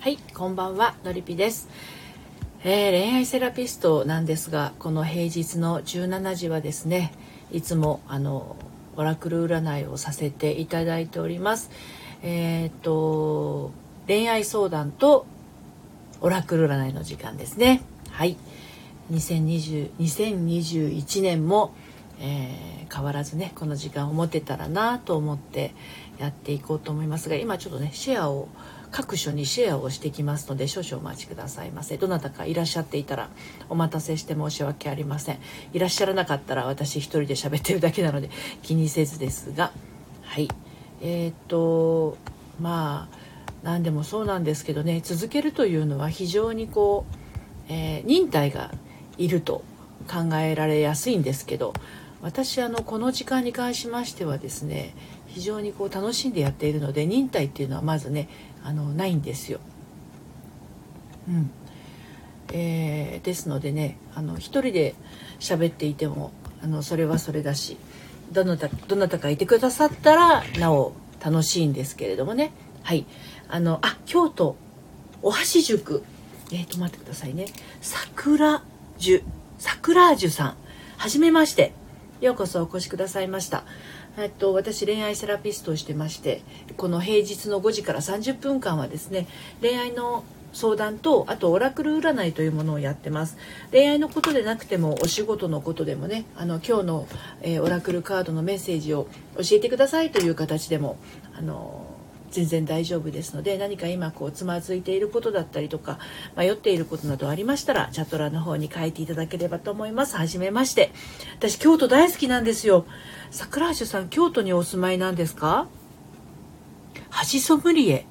はい、こんばんは、のりぴです、えー、恋愛セラピストなんですが、この平日の17時はですね、いつもあのオラクル占いをさせていただいております。えー、っと恋愛相談とオラクル占いの時間ですね。はい、2020 2021年も、えー、変わらずねこの時間を持てたらなと思ってやっていこうと思いますが今ちょっとねシェアを各所にシェアをしてきますので少々お待ちくださいませ。どなたかいらっしゃっていたらお待たせして申し訳ありません。いらっしゃらなかったら私一人で喋ってるだけなので気にせずですが。はい。えー、っとまあ何でもそうなんですけどね。続けるというのは非常にこう、えー、忍耐がいると考えられやすいんですけど私あのこの時間に関しましてはですね非常にこう楽しんでやっているので忍耐っていうのはまずねあのないんですよ。うん。えー、ですのでねあの一人で喋っていてもあのそれはそれだしどなたどなたかいてくださったらなお楽しいんですけれどもね。はい。あのあ京都お箸塾。えっ、ー、と待ってくださいね。桜樹桜樹さん。はじめまして。ようこそお越しくださいました。えっと、私恋愛セラピストをしてましてこの平日の5時から30分間はですね恋愛の相談とあとオラクル占いというものをやってます。恋愛のことでなくてもお仕事のことでもねあの今日の、えー、オラクルカードのメッセージを教えてくださいという形でもあの全然大丈夫ですので何か今こうつまずいていることだったりとか迷っていることなどありましたらチャット欄の方に書いていただければと思います。はじめまして。私京都大好きなんですよ。桜橋さん京都にお住まいなんですか？箸ソムリエ。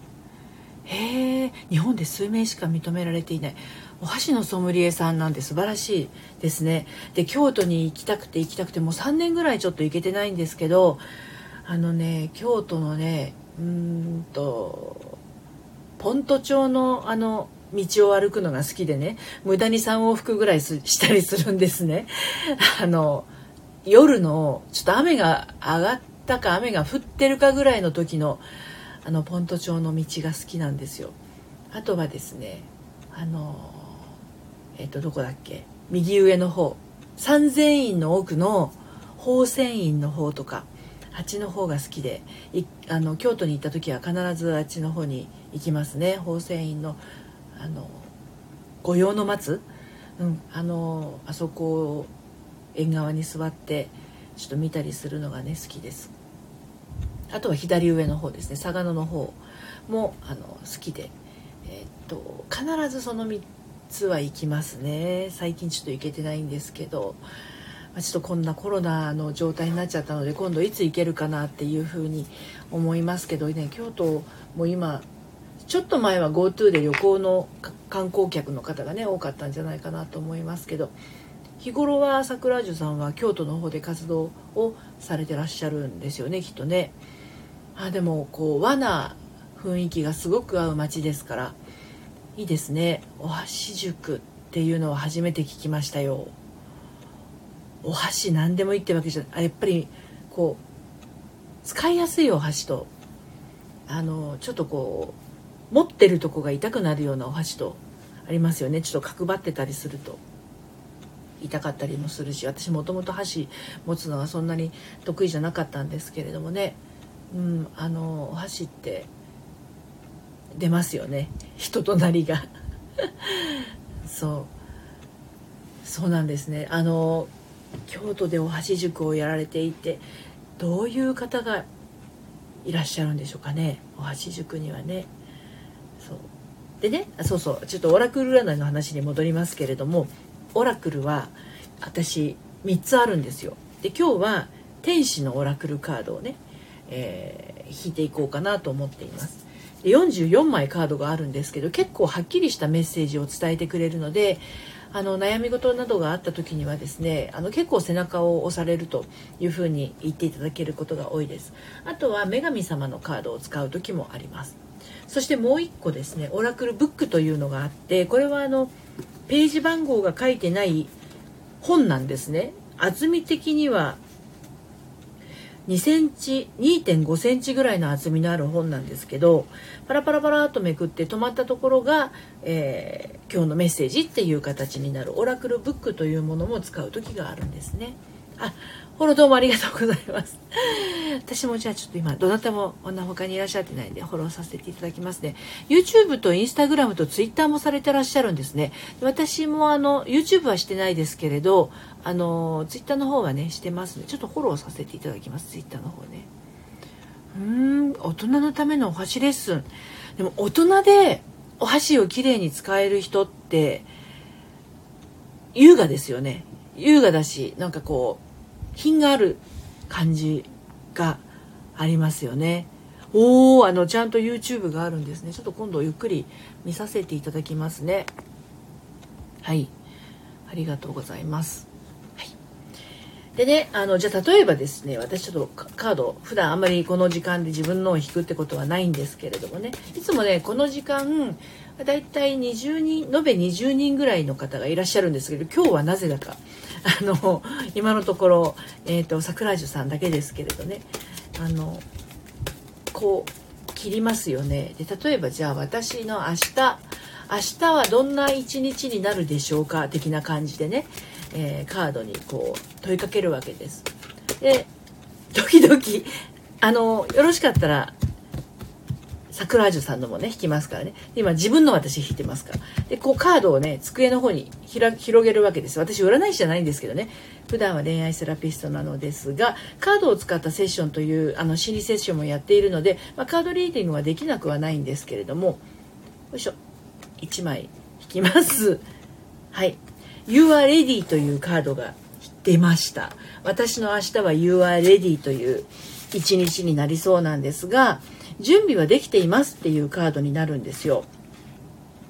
へえ日本で数名しか認められていない。お箸のソムリエさんなんで素晴らしいですね。で京都に行きたくて行きたくてもう3年ぐらいちょっと行けてないんですけどあのね京都のねうんとポント町のあの道を歩くのが好きでね無駄に3往復ぐらいしたりするんですね。あの夜のちょっと雨が上がったか雨が降ってるかぐらいの時のあのポント町の道が好きなんですよ。あとはですねあのえっ、とどこだっけ？右上の方。三千院の奥の宝泉院の方とかあっちの方が好きであの京都に行った時は必ずあっちの方に行きますね。宝泉院のあの御用の松、うん、あのあそこ縁側に座ってちょっと見たりするのがね好きです。あとは左上の方ですね。嵯峨野の方もあの好きで、えー、っと必ずその3つは行きますね。最近ちょっと行けてないんですけどまあちょっとこんなコロナの状態になっちゃったので今度いつ行けるかなっていうふうに思いますけどね京都も今ちょっと前は GoTo で旅行の観光客の方がね多かったんじゃないかなと思いますけど日頃は桜樹さんは京都の方で活動をされてらっしゃるんですよねきっとね。あでもこう和な雰囲気がすごく合う街ですからいいですねお箸塾っていうのは初めて聞きましたよ。お箸何でもいいってわけじゃないやっぱりこう使いやすいお箸とあのちょっとこう持ってるとこが痛くなるようなお箸とありますよねちょっと角張ってたりすると痛かったりもするし私もともと箸持つのはそんなに得意じゃなかったんですけれどもね。うんあのお箸って出ますよね。人となりが。そう。そうなんですね。あの京都でお箸塾をやられていてどういう方がいらっしゃるんでしょうかね。お箸塾にはね。そう。でねそうそう。ちょっとオラクル占いの話に戻りますけれどもオラクルは私3つあるんですよ。で今日は天使のオラクルカードをね、えー、引いていこうかなと思っています。で44枚カードがあるんですけど結構はっきりしたメッセージを伝えてくれるのであの悩み事などがあった時にはですねあの結構背中を押されるというふうに言っていただけることが多いですあとは女神様のカードを使う時もありますそしてもう一個ですねオラクルブックというのがあってこれはあのページ番号が書いてない本なんですね厚み的には2センチ2.5センチぐらいの厚みのある本なんですけどパラパラパラっとめくって止まったところが、えー、今日のメッセージっていう形になるオラクルブックというものも使う時があるんですね。あフォローどうもありがとうございます。私もじゃあちょっと今、どなたも女他にいらっしゃってないんで、フォローさせていただきますね。YouTube と Instagram と Twitter もされてらっしゃるんですね。私もあの、YouTube はしてないですけれど、あの、Twitter の方はね、してますね。ちょっとフォローさせていただきます、Twitter の方ね。うーん、大人のためのお箸レッスン。でも大人でお箸をきれいに使える人って、優雅ですよね。優雅だし、なんかこう、品がある感じがありますよね。おー、あの、ちゃんと YouTube があるんですね。ちょっと今度ゆっくり見させていただきますね。はい。ありがとうございます。はい。でね、あの、じゃあ例えばですね、私ちょっとカード、普段あんまりこの時間で自分のを引くってことはないんですけれどもね、いつもね、この時間、だいたい20人、延べ20人ぐらいの方がいらっしゃるんですけど、今日はなぜだか。あの今のところ、えーと、桜樹さんだけですけれどね。あのこう切りますよね。で例えばじゃあ私の明日明日はどんな一日になるでしょうか？的な感じでね、えー、カードにこう問いかけるわけです。で時々あのよろしかったら桜樹さんのもね引きますからね。今自分の私引いてますから。でこうカードをね机の方に広げるわけです私占い師じゃないんですけどね。普段は恋愛セラピストなのですがカードを使ったセッションというあの心理セッションもやっているので、まあ、カードリーディングはできなくはないんですけれどもよいしょ。1枚引きます。はい。You are ready というカードが出ました。私の明日は You are ready という一日になりそうなんですが準備はできていますっていうカードになるんですよ。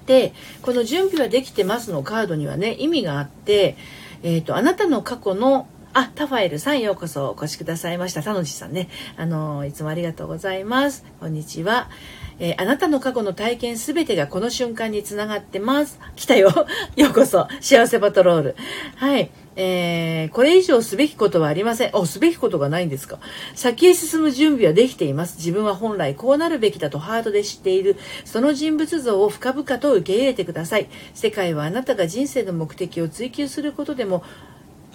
でこの準備はできてますのカードにはね意味があって、えーと、あなたの過去のあ、タファエルさんようこそお越しくださいました。タノジさんね。あのいつもありがとうございます。こんにちは。えー、あなたの過去の体験すべてがこの瞬間につながってます。来たよ。ようこそ。幸せパトロール。はい。えー、これ以上すべきことはありません。お、すべきことがないんですか。先へ進む準備はできています。自分は本来こうなるべきだとハートで知っている。その人物像を深々と受け入れてください。世界はあなたが人生の目的を追求することでも、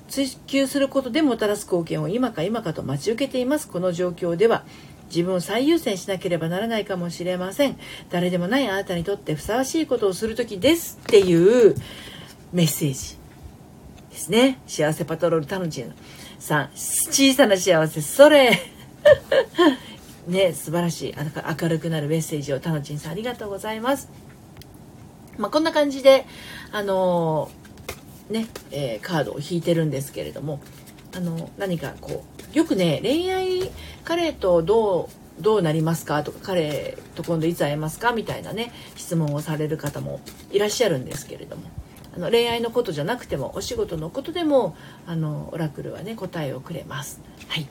追求することでもたらす貢献を今か今かと待ち受けています。この状況では、自分を最優先しなければならないかもしれません誰でもないあなたにとってふさわしいことをする時ですっていうメッセージですね。幸せパトロールタノチンさん。小さな幸せそれ。ね素晴らしい。明るくなるメッセージをタノチンさんありがとうございます。まあ、こんな感じであのー、ね、えー、カードを引いてるんですけれどもあの何かこうよくね恋愛彼とどうどうなりますか？とか彼と今度いつ会えますか？みたいなね質問をされる方もいらっしゃるんですけれども。あの恋愛のことじゃなくてもお仕事のことでもあのオラクルはね答えをくれます。はい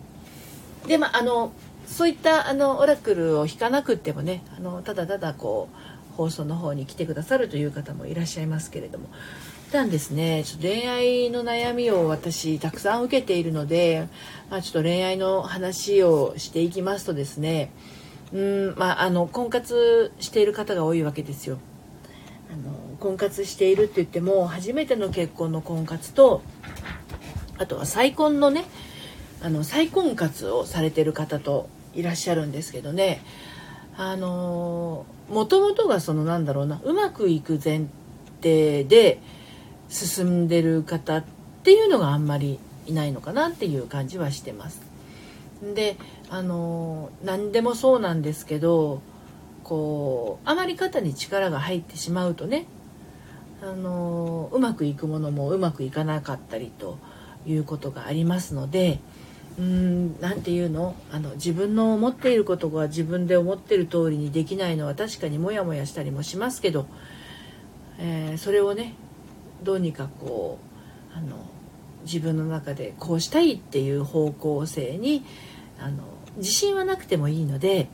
でまあのそういったあのオラクルを引かなくってもねあのただただこう放送の方に来てくださるという方もいらっしゃいますけれどもたんですねちょっと恋愛の悩みを私たくさん受けているので、まあ、ちょっと恋愛の話をしていきますとですねうんまああの婚活している方が多いわけですよ。婚活しているって言っても初めての結婚の婚活とあとは再婚のねあの再婚活をされてる方といらっしゃるんですけどねあのもともとがそのなんだろうなうまくいく前提で進んでる方っていうのがあんまりいないのかなっていう感じはしてます。であの何でもそうなんですけどこうあまり肩に力が入ってしまうとねあのうまくいくものもうまくいかなかったりということがありますのでうん何て言うのあの自分の思っていることが自分で思ってる通りにできないのは確かにモヤモヤしたりもしますけど、えー、それをねどうにかこうあの自分の中でこうしたいっていう方向性にあの自信はなくてもいいので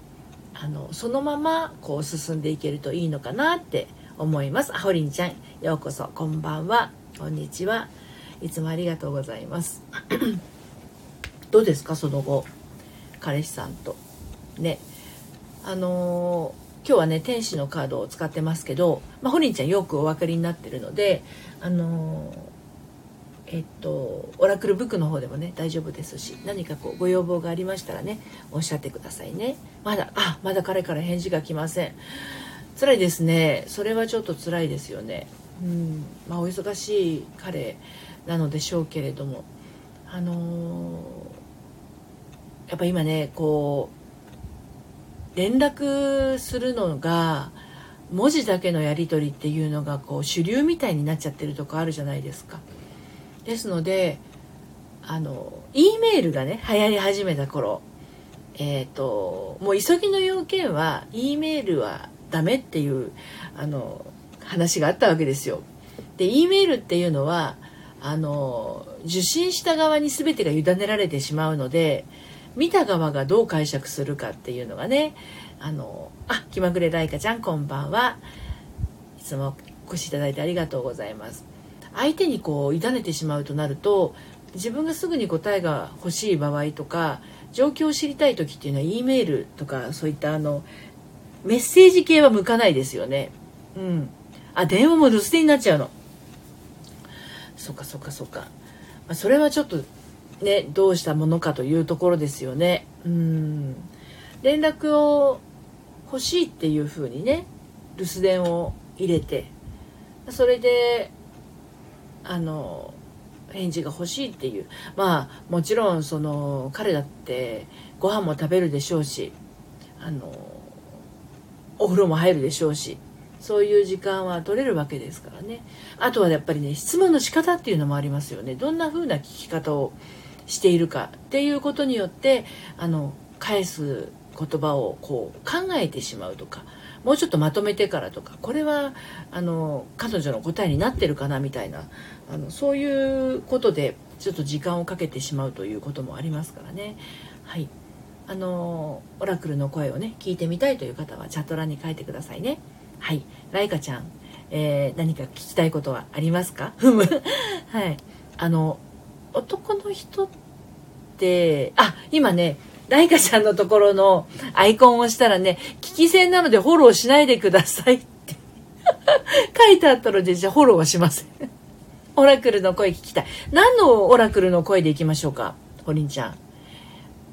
あのそのままこう進んでいけるといいのかなって思います。あほりんちゃんようこそ。こんばんは。こんにちは。いつもありがとうございます。どうですか？その後。彼氏さんと。ね。あのー、今日はね天使のカードを使ってますけど、まあ、ホリンちゃんよくお分かりになってるのであのーえっと、オラクルブックの方でもね大丈夫ですし何かこうご要望がありましたらねおっしゃってくださいね。まだあまだ彼から返事が来ません。辛いですね。それはちょっと辛いですよね。うん。まあお忙しい彼なのでしょうけれども。あのー、やっぱ今ねこう連絡するのが文字だけのやり取りっていうのがこう主流みたいになっちゃってるとこあるじゃないですか。ですのであの E メールがね流行り始めた頃。えっ、ー、ともう急ぎの要件は E メールはダメっていうあの話があったわけですよ。で E メールっていうのはあの受信した側に全てが委ねられてしまうので見た側がどう解釈するかっていうのがねあのあ気まぐれライカちゃんこんばんはいつもお越しいただいてありがとうございます相手にこう委ねてしまうとなると自分がすぐに答えが欲しい場合とか状況を知りたい時っていうのは E メールとかそういったあのメッセージ系は向かないですよね。うん。あ、電話も留守電になっちゃうの。そっかそっかそっか。ま、それはちょっとね、どうしたものかというところですよね。うん。連絡を欲しいっていうふうにね、留守電を入れて、それであの返事が欲しいっていうまあもちろんその彼だってご飯も食べるでしょうしあのお風呂も入るでしょうしそういう時間は取れるわけですからね。あとはやっぱりね質問の仕方っていうのもありますよね。どんな風な聞き方をしているかっていうことによってあの返す言葉をこう考えてしまうとかもうちょっとまとめてからとかこれはあの彼女の答えになってるかなみたいなあのそういうことでちょっと時間をかけてしまうということもありますからね。はい。あのオラクルの声をね聞いてみたいという方はチャット欄に書いてくださいね。はい、ライカちゃん、えー、何か聞きたいことはありますか？ふむはい、あの男の人ってあ今ねライカちゃんのところのアイコンを押したらね、聞き戦なのでフォローしないでくださいって 書いてあったので、じゃあフォローはしません オラクルの声聞きたい。何のオラクルの声でいきましょうか？ホリンちゃん。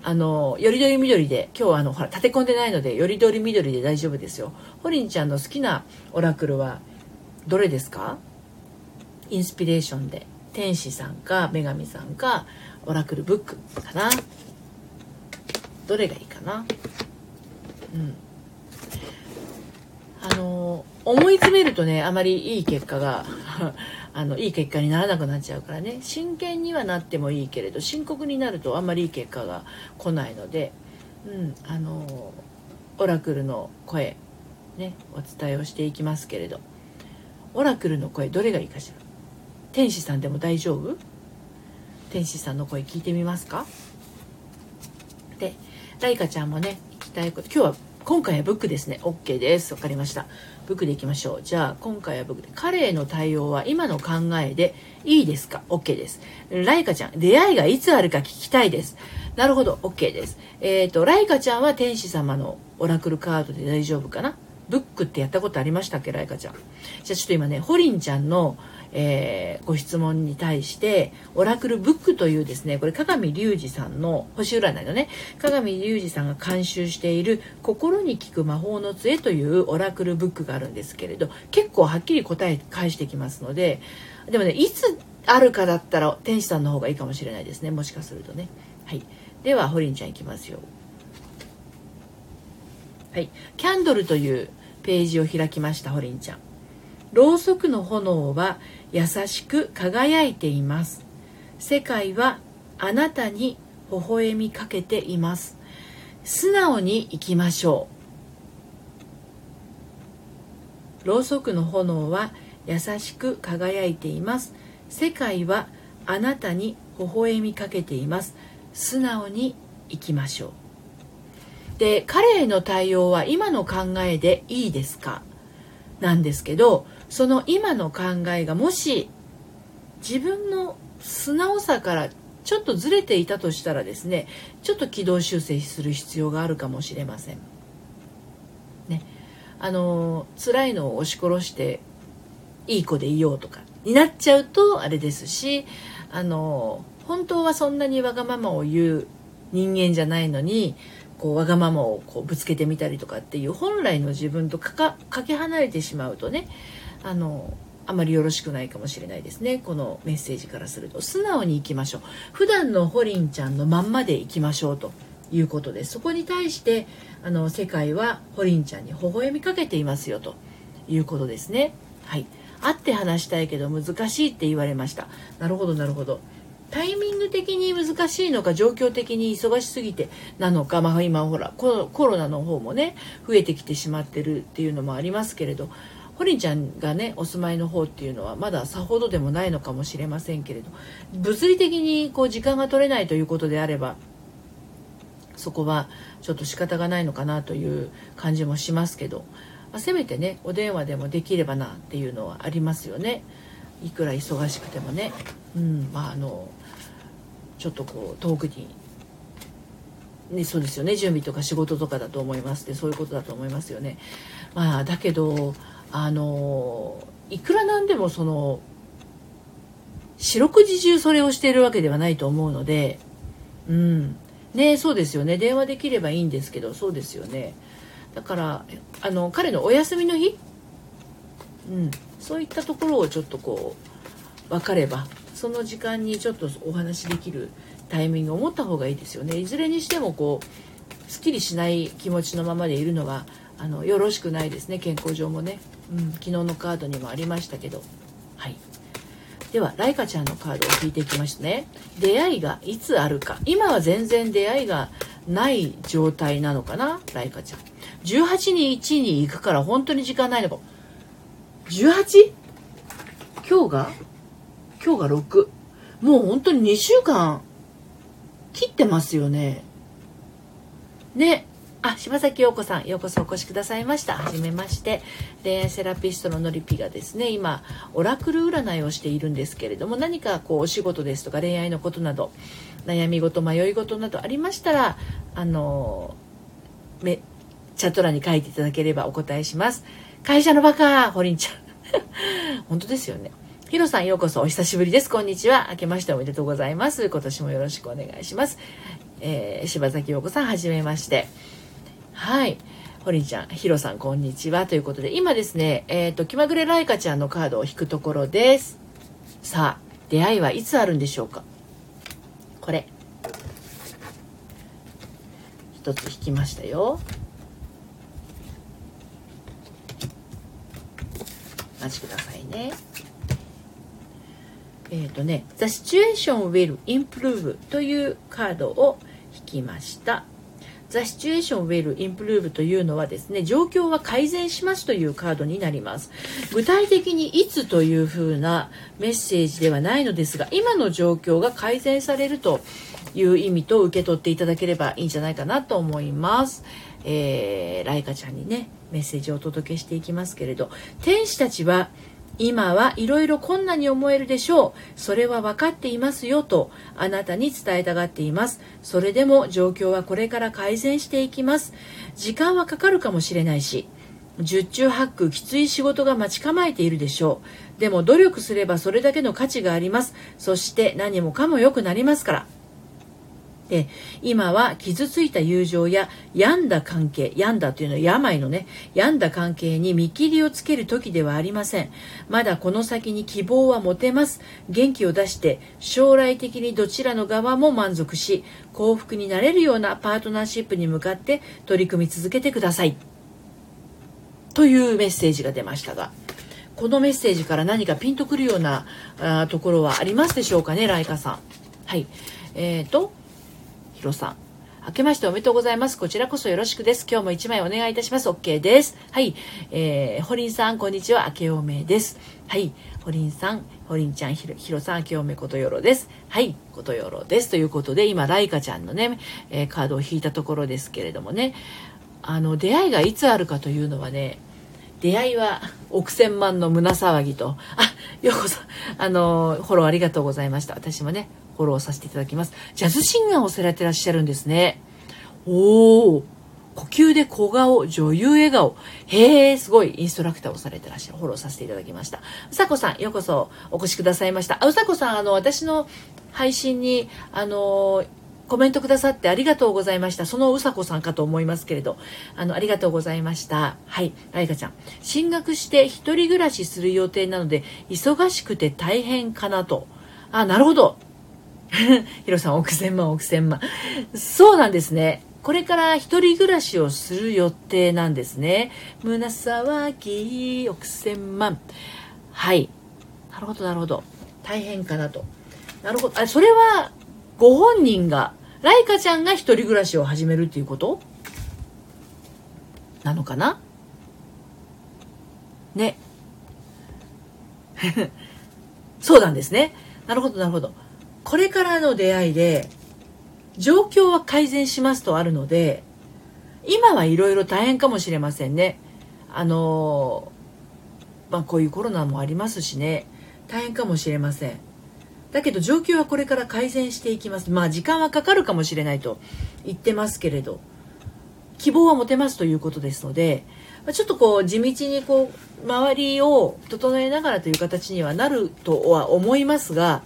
あの、よりどりみどりで、今日はあの、ほら、立て込んでないので、よりどりみどりで大丈夫ですよ。ホリンちゃんの好きなオラクルは、どれですか？インスピレーションで。天使さんか、女神さんか、オラクルブックかな？どれがいいかな？うんあの思い詰めるとねあまりいい結果が あのいい結果にならなくなっちゃうからね。真剣にはなってもいいけれど深刻になるとあんまりいい結果が来ないので、うん、あのオラクルの声ねお伝えをしていきますけれど。オラクルの声どれがいいかしら？天使さんでも大丈夫？天使さんの声聞いてみますか？でライカちゃんもね行きたいこと今日は今回はブックですね。OK です。分かりました。ブックでいきましょう。じゃあ今回はブックで彼への対応は今の考えでいいですか？OK です。ライカちゃん出会いがいつあるか聞きたいです。なるほど OK です。えっ、ー、とライカちゃんは天使様のオラクルカードで大丈夫かな？ブックってやったことありましたっけ？ライカちゃん。じゃあちょっと今ねホリンちゃんのえー、ご質問に対してオラクルブックというですねこれ鏡隆二さんの星占いのね鏡隆二さんが監修している「心に効く魔法の杖」というオラクルブックがあるんですけれど結構はっきり答え返してきますのででもねいつあるかだったら天使さんの方がいいかもしれないですねもしかするとね。はい。ではホリンちゃんいきますよ。はい。キャンドルというページを開きましたホリンちゃん。ろうそくの炎は優しく輝いています。世界はあなたに微笑みかけています。素直に生きましょう。ろうそくの炎は優しく輝いています。世界はあなたに微笑みかけています。素直に生きましょう。で彼への対応は今の考えでいいですか？なんですけどその今の考えがもし自分の素直さからちょっとずれていたとしたらですねちょっと軌道修正する必要があるかもしれません。ね、あの辛いのを押し殺していい子でいようとかになっちゃうとあれですしあの本当はそんなにわがままを言う人間じゃないのにこうわがままをこうぶつけてみたりとかっていう本来の自分とかかかけ離れてしまうとねあのあまりよろしくないかもしれないですね。このメッセージからすると。素直にいきましょう。普段のホリンちゃんのまんまでいきましょうということです。そこに対してあの世界はホリンちゃんに微笑みかけていますよと。いうことですね。はい。会って話したいけど難しいって言われました。なるほどなるほど。タイミング的に難しいのか状況的に忙しすぎてなのか、まあ、今ほらコロナの方もね増えてきてしまってるっていうのもありますけれど。ホリちゃんがねお住まいの方っていうのはまださほどでもないのかもしれませんけれど物理的にこう時間が取れないということであればそこはちょっと仕方がないのかなという感じもしますけど、まあ、せめてねお電話でもできればなっていうのはありますよねいくら忙しくてもね。うんまああのちょっとこう遠くにね、そうですよね準備とか仕事とかだと思いますでそういうことだと思いますよね。まあ、だけどあのいくらなんでもその四六時中それをしているわけではないと思うので、うん、ねそうですよね。電話できればいいんですけどそうですよね。だからあの彼のお休みの日、うん、そういったところをちょっとこう分かればその時間にちょっとお話できるタイミングを持った方がいいですよね。いずれにしてもこうすっきりしない気持ちのままでいるのはあのよろしくないですね。健康上もね、うん、昨日のカードにもありましたけど。はい。ではライカちゃんのカードを引いていきましたね。出会いがいつあるか。今は全然出会いがない状態なのかな？ライカちゃん。18に1に行くから本当に時間ないのか 18? 今日が？今日が6もう本当に2週間切ってますよね。ね。あ、柴崎陽子さん、ようこそお越しくださいました。はじめまして。恋愛セラピストののりぴがですね、今、オラクル占いをしているんですけれども、何かこう、お仕事ですとか恋愛のことなど、悩み事、迷い事などありましたら、あの、め、チャット欄に書いていただければお答えします。会社のバカ、ホリンちゃん。本当ですよね。ヒロさんようこそお久しぶりです。こんにちは。明けましておめでとうございます。今年もよろしくお願いします。えー、柴崎陽子さんはじめまして。はい。ホリンちゃん、ヒロさん、こんにちは。ということで、今ですね、えっ、ー、と、気まぐれライカちゃんのカードを引くところです。さあ、出会いはいつあるんでしょうか？これ。一つ引きましたよ。お待ちくださいね。えっ、ー、とね「The Situation Will Improve」というカードを引きました。The Situation Will Improve というのはですね状況は改善しますというカードになります。具体的にいつというふうなメッセージではないのですが今の状況が改善されるという意味と受け取っていただければいいんじゃないかなと思います、えー、ライカちゃんにねメッセージをお届けしていきますけれど。天使たちは今はいろいろ困難に思えるでしょう。それは分かっていますよとあなたに伝えたがっています。それでも状況はこれから改善していきます。時間はかかるかもしれないし、十中八九きつい仕事が待ち構えているでしょう。でも努力すればそれだけの価値があります。そして何もかも良くなりますから。で今は傷ついた友情や病んだ関係病んだというのは病のね病んだ関係に見切りをつける時ではありません。まだこの先に希望は持てます。元気を出して将来的にどちらの側も満足し幸福になれるようなパートナーシップに向かって取り組み続けてください。というメッセージが出ましたがこのメッセージから何かピンとくるようなあところはありますでしょうかねライカさん。はい。えーとヒロさん。明けましておめでとうございます。こちらこそよろしくです。今日も1枚お願いいたします。OK です。はい。えー、ホリンさん、こんにちは。明けおめです。はい。ホリンさん、ホリンちゃん、ヒロヒロさん、明けおめことよろです。はい。ことよろです。ということで、今、ライカちゃんのね、えー、カードを引いたところですけれどもね、あの、出会いがいつあるかというのはね、出会いは億千万の胸騒ぎと。あ、ようこそ、あの、フォローありがとうございました。私もね、フォローさせていただきます。ジャズシンガーをされてらっしゃるんですね。おー。呼吸で小顔、女優笑顔。へえ、すごいインストラクターをされてらっしゃる。フォローさせていただきました。うさこさん、ようこそお越しくださいました。あ、うさこさん、あの、私の配信に、あの、コメントくださってありがとうございました。そのうさこさんかと思いますけれど、あの、ありがとうございました。はい、あいかちゃん。進学して一人暮らしする予定なので、忙しくて大変かなと。あ、なるほど。ヒロさん、億千万、億千万。そうなんですね。これから一人暮らしをする予定なんですね。胸騒ぎ、億千万。はい。なるほど、なるほど。大変かなと。なるほど。あ、それは、ご本人が、ライカちゃんが一人暮らしを始めるっていうこと？なのかな？ね。そうなんですね。なるほど、なるほど。これからの出会いで、状況は改善しますとあるので、今はいろいろ大変かもしれませんね。あのまあこういうコロナもありますしね、大変かもしれません。だけど状況はこれから改善していきます。まあ時間はかかるかもしれないと言ってますけれど希望は持てますということですのでちょっとこう地道にこう周りを整えながらという形にはなるとは思いますが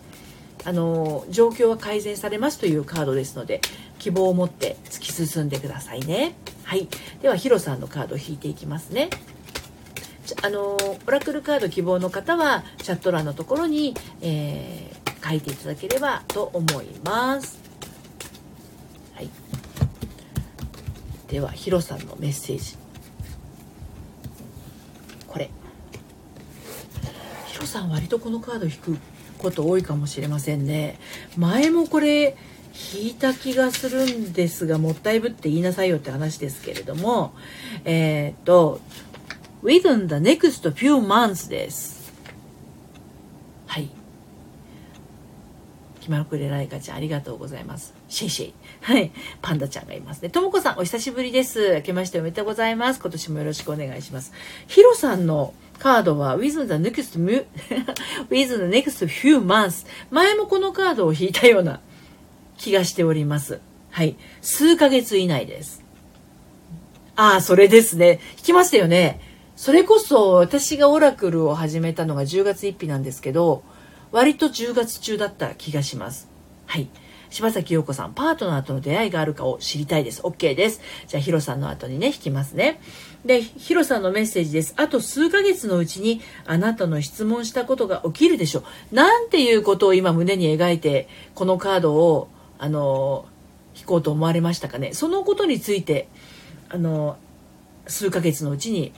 あの状況は改善されますというカードですので希望を持って突き進んでくださいね。はい。ではヒロさんのカードを引いていきますね。あのオラクルカード希望の方はチャット欄のところに、えー書いていただければと思います。はい、ではヒロさんのメッセージ。これ。ヒロさん割とこのカード引くこと多いかもしれませんね。前もこれ引いた気がするんですがもったいぶって言いなさいよって話ですけれどもえっ、と within the next few months ですはい気まぐれライカちゃん、ありがとうございます。シェイシェイ。はい。パンダちゃんがいますね。ともこさん、お久しぶりです。明けましておめでとうございます。今年もよろしくお願いします。ヒロさんのカードは with the next, with the next few months 前もこのカードを引いたような気がしております。はい。数ヶ月以内です。ああ、それですね。引きましたよね。それこそ私がオラクルを始めたのが10月1日なんですけど、割と10月中だった気がします。はい。柴崎陽子さん、パートナーとの出会いがあるかを知りたいです。OK です。じゃあ、ヒロさんの後にね、引きますね。で、ヒロさんのメッセージです。あと数ヶ月のうちに、あなたの質問したことが起きるでしょう。なんていうことを今胸に描いて、このカードを、あの、引こうと思われましたかね。そのことについて、あの、数ヶ月のうちに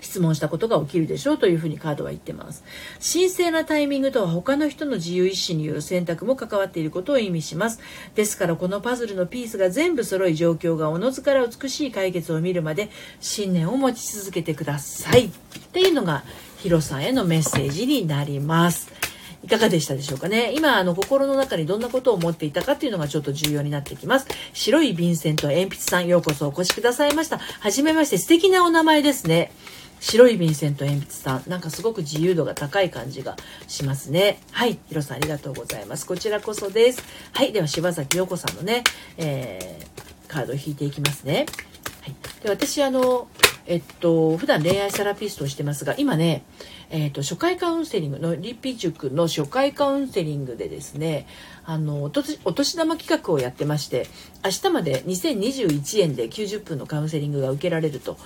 質問したことが起きるでしょうというふうにカードは言ってます。神聖なタイミングとは他の人の自由意志による選択も関わっていることを意味します。ですからこのパズルのピースが全部揃い状況がおのずから美しい解決を見るまで信念を持ち続けてください。っていうのがヒロさんへのメッセージになります。いかがでしたでしょうかね今あの心の中にどんなことを思っていたかっていうのがちょっと重要になってきます白い便箋と鉛筆さんようこそお越しくださいましたはじめまして素敵なお名前ですね白い便箋と鉛筆さん。なんかすごく自由度が高い感じがしますね。はい。ヒロさんありがとうございます。こちらこそです。はい。では柴崎陽子さんのね、えー、カードを引いていきますね。はい。で私あのえっと普段恋愛セラピストをしてますが今ねえーと、初回カウンセリングのリピ塾の初回カウンセリングでですねあのお年玉企画をやってまして明日まで2021円で90分のカウンセリングが受けられると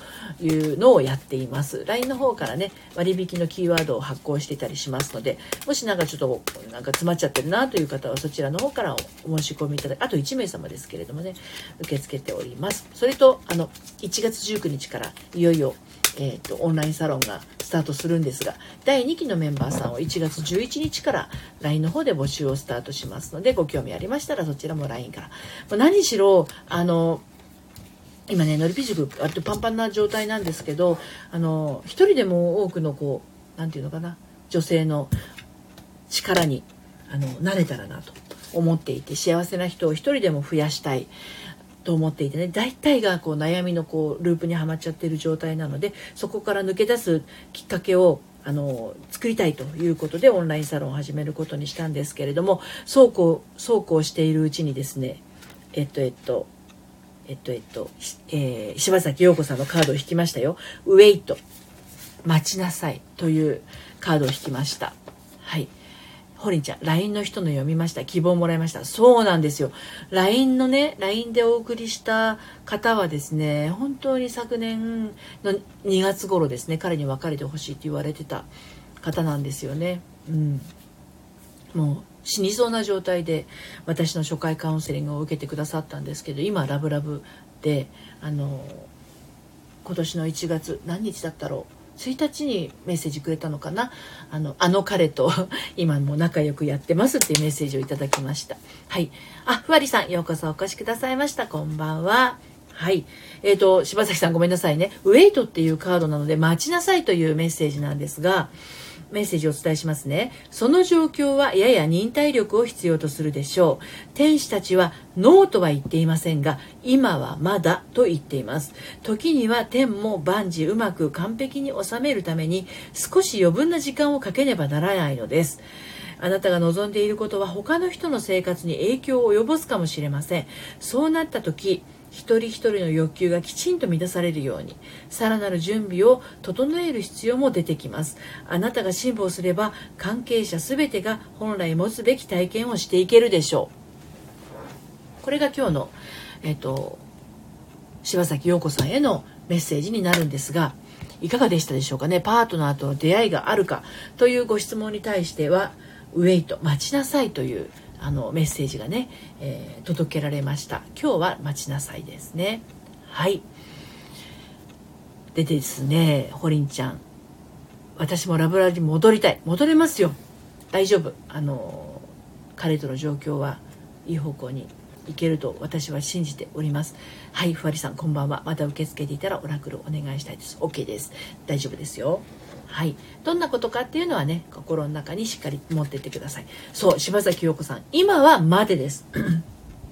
いうのをやっています。LINE の方からね割引のキーワードを発行していたりしますのでもしなんかちょっとなんか詰まっちゃってるなという方はそちらの方からお申し込みいただきあと1名様ですけれどもね受け付けております。それとあの1月19日からいよいよえーと、オンラインサロンがスタートするんですが第2期のメンバーさんを1月11日から LINE の方で募集をスタートしますのでご興味ありましたらそちらも LINE から。何しろあの今ねのりぴ塾割とパンパンな状態なんですけどあの一人でも多くのこう何て言うのかな女性の力にあのなれたらなと思っていて幸せな人を一人でも増やしたい。と思っていてね大体がこう悩みのこうループにはまっちゃってる状態なのでそこから抜け出すきっかけをあの作りたいということでオンラインサロンを始めることにしたんですけれどもそうこうそうこうしているうちにですねえっとえっとえっとえっと、えー、柴崎陽子さんのカードを引きましたよ「ウェイト待ちなさい」というカードを引きました。ホリンちゃん、LINE の人の読みました。希望もらいました。そうなんですよ。LINE のね、LINE でお送りした方はですね、本当に昨年の2月頃ですね、彼に別れてほしいって言われてた方なんですよね。うん。もう死にそうな状態で私の初回カウンセリングを受けてくださったんですけど、今ラブラブで、あの、今年の1月、何日だったろう？1日にメッセージくれたのかな？あのあの彼と 今も仲良くやってますっていうメッセージをいただきました。はい。あふわりさんようこそお越しくださいました。こんばんは。はい。えーと柴崎さんごめんなさいね。ウェイトっていうカードなので待ちなさいというメッセージなんですがメッセージをお伝えしますね。その状況はやや忍耐力を必要とするでしょう。天使たちはノーとは言っていませんが、今はまだと言っています。時には天も万事うまく完璧に収めるために少し余分な時間をかけねばならないのです。あなたが望んでいることは他の人の生活に影響を及ぼすかもしれません。そうなった時、一人一人の欲求がきちんと満たされるようにさらなる準備を整える必要も出てきます。あなたが辛抱すれば関係者全てが本来持つべき体験をしていけるでしょう。これが今日の、えっと、柴崎陽子さんへのメッセージになるんですがいかがでしたでしょうかね？パートナーとの出会いがあるかというご質問に対してはウェイト待ちなさいというあのメッセージがね、えー、届けられました。今日は待ちなさいですね。はい。でですねホリンちゃん。私もラブラリに戻りたい。戻れますよ。大丈夫。あの彼との状況はいい方向に行けると私は信じております。はいふわりさんこんばんは。また受け付けていたらオラクルお願いしたいです。OK です。大丈夫ですよ。はい、どんなことかっていうのはね心の中にしっかり持ってってください。そう柴崎陽子さん。今はまでです。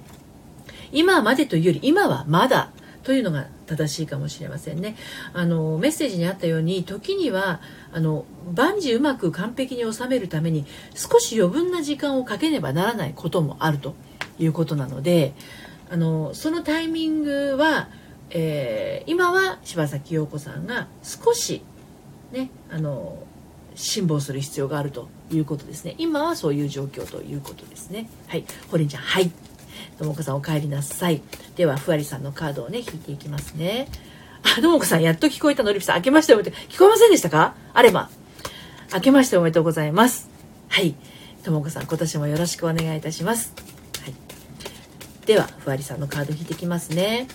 今はまでというより今はまだというのが正しいかもしれませんね。あのメッセージにあったように時にはあの万事うまく完璧に収めるために少し余分な時間をかけねばならないこともあるということなのであのそのタイミングは、えー、今は柴崎陽子さんが少しねあの辛抱する必要があるということですね。今はそういう状況ということですね。はい。ホリンちゃんはい。ともこさんお帰りなさい。ではふわりさんのカードをね引いていきますね。あともこさんやっと聞こえたのりぴさん。明けましておめでとう。聞こえませんでしたか？あれば。明けましておめでとうございます。はい。ともこさん今年もよろしくお願いいたします、はい、ではふわりさんのカード引いてきますね。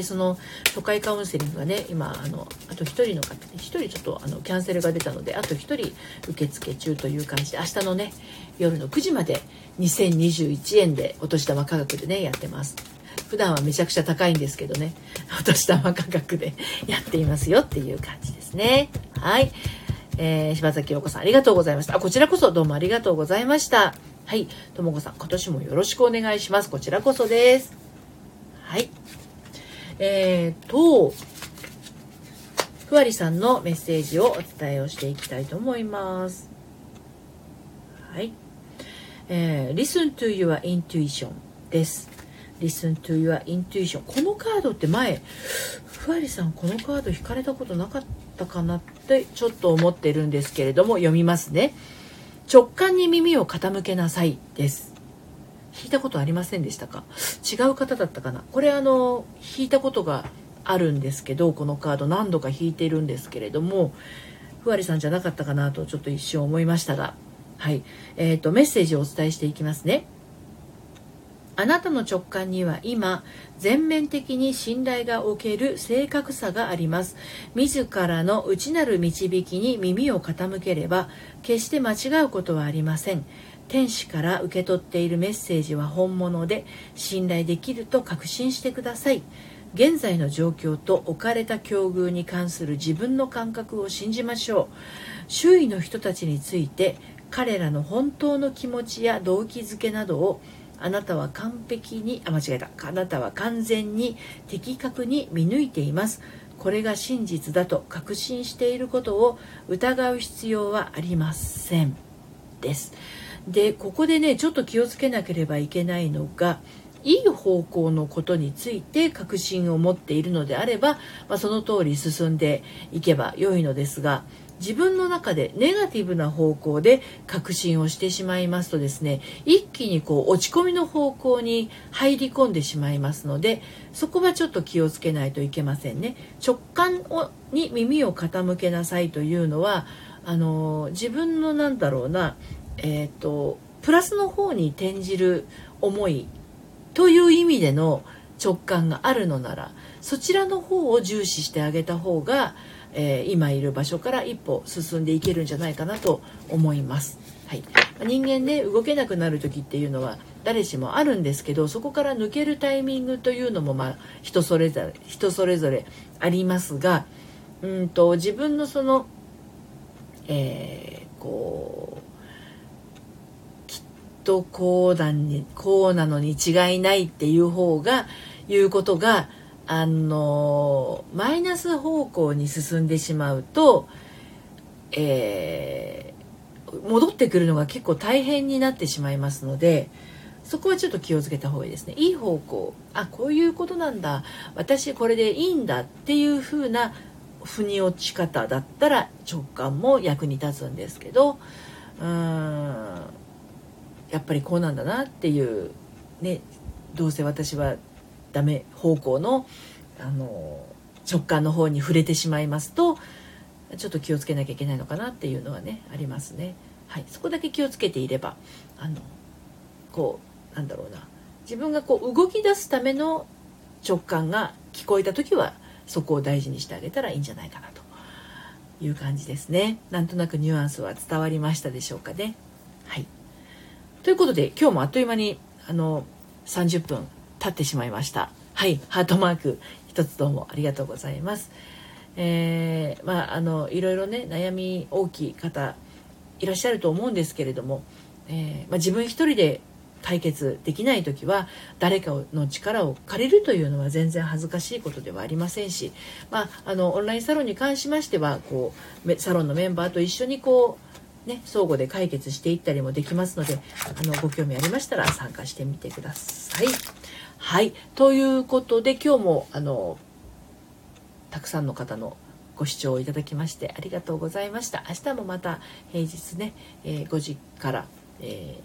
でその初回カウンセリングがね今あのあと1人の方で1人ちょっとあのキャンセルが出たのであと1人受付中という感じで明日のね夜の9時まで2021円でお年玉価格でねやってます。普段はめちゃくちゃ高いんですけどねお年玉価格で やっていますよっていう感じですね。はい。えー、柴崎陽子さんありがとうございました。あこちらこそどうもありがとうございました。はい。ともこさん今年もよろしくお願いします。こちらこそです。はい。えー、と、ふわりさんのメッセージをお伝えをしていきたいと思います。はい。えー、Listen to your intuition です。Listen to your intuition。このカードって前、ふわりさんこのカード引かれたことなかったかなってちょっと思ってるんですけれども、読みますね。直感に耳を傾けなさいです。引いたことありませんでしたか？違う方だったかな？これあの引いたことがあるんですけどこのカード何度か引いてるんですけれどもふわりさんじゃなかったかなとちょっと一瞬思いましたが。はい。えーと、メッセージをお伝えしていきますね。あなたの直感には今全面的に信頼がおける正確さがあります。自らの内なる導きに耳を傾ければ決して間違うことはありません。天使から受け取っているメッセージは本物で信頼できると確信してください。現在の状況と置かれた境遇に関する自分の感覚を信じましょう。周囲の人たちについて彼らの本当の気持ちや動機づけなどをあなたは完璧にあ間違えた。あなたは完全に的確に見抜いています。これが真実だと確信していることを疑う必要はありません。です。でここでねちょっと気をつけなければいけないのがいい方向のことについて確信を持っているのであれば、まあ、その通り進んでいけば良いのですが自分の中でネガティブな方向で確信をしてしまいますとですね一気にこう落ち込みの方向に入り込んでしまいますのでそこはちょっと気をつけないといけませんね。直感をに耳を傾けなさいというのはあの自分のなんだろうなえ、ー、とプラスの方に転じる思いという意味での直感があるのならそちらの方を重視してあげた方が、えー、今いる場所から一歩進んでいけるんじゃないかなと思います。はい、人間ね動けなくなる時っていうのは誰しもあるんですけどそこから抜けるタイミングというのもまあ人それぞれ人それぞれありますがうんと自分のその、えー、こうとこうだにこうなのに違いないっていう方がいうことがあのマイナス方向に進んでしまうと、えー、戻ってくるのが結構大変になってしまいますのでそこはちょっと気をつけた方がいいですね。いい方向。あこういうことなんだ。私これでいいんだっていう風な腑に落ち方だったら直感も役に立つんですけどうーん。やっぱりこうなんだなっていうねどうせ私はダメ方向のあの直感の方に触れてしまいますとちょっと気をつけなきゃいけないのかなっていうのはねありますね。はい、そこだけ気をつけていればあのこうなんだろうな自分がこう動き出すための直感が聞こえた時はそこを大事にしてあげたらいいんじゃないかなという感じですね。なんとなくニュアンスは伝わりましたでしょうかね。はいということで今日もあっという間にあの30分経ってしまいました。はいハートマーク。一つどうもありがとうございます。えー、まああのいろいろね悩み大きい方いらっしゃると思うんですけれども、えー、まあ、自分一人で解決できない時は誰かの力を借りるというのは全然恥ずかしいことではありませんし、まあ、あのオンラインサロンに関しましてはこうサロンのメンバーと一緒にこうね、相互で解決していったりもできますのであのご興味ありましたら参加してみてください。はいということで今日もあのたくさんの方のご視聴いただきましてありがとうございました。明日もまた平日ね、えー、5時から、え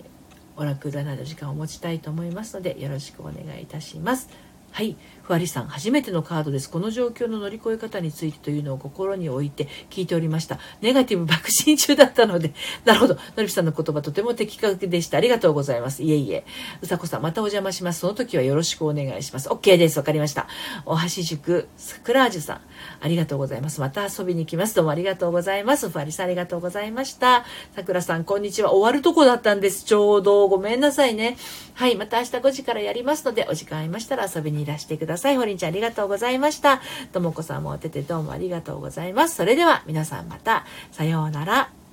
ー、オラクル占いの時間を持ちたいと思いますのでよろしくお願いいたします。はいふわりさん初めてのカードです。この状況の乗り越え方についてというのを心に置いて聞いておりました。ネガティブ爆心中だったので なるほど。のりぴさんの言葉とても的確でした。ありがとうございます。いえいえ。うさこさんまたお邪魔します。その時はよろしくお願いします。OK です。わかりました。おはし塾さくらージュさん。ありがとうございます。また遊びに来ます。どうもありがとうございます。ふわりさんありがとうございました。さくらさんこんにちは。終わるとこだったんです。ちょうど。ごめんなさいね。はいまた明日5時からやりますのでお時間ありましたら遊びにいらしてください。ほりんちゃんありがとうございました。ともこさんもお手てどうもありがとうございます。それでは皆さんまた、さようなら。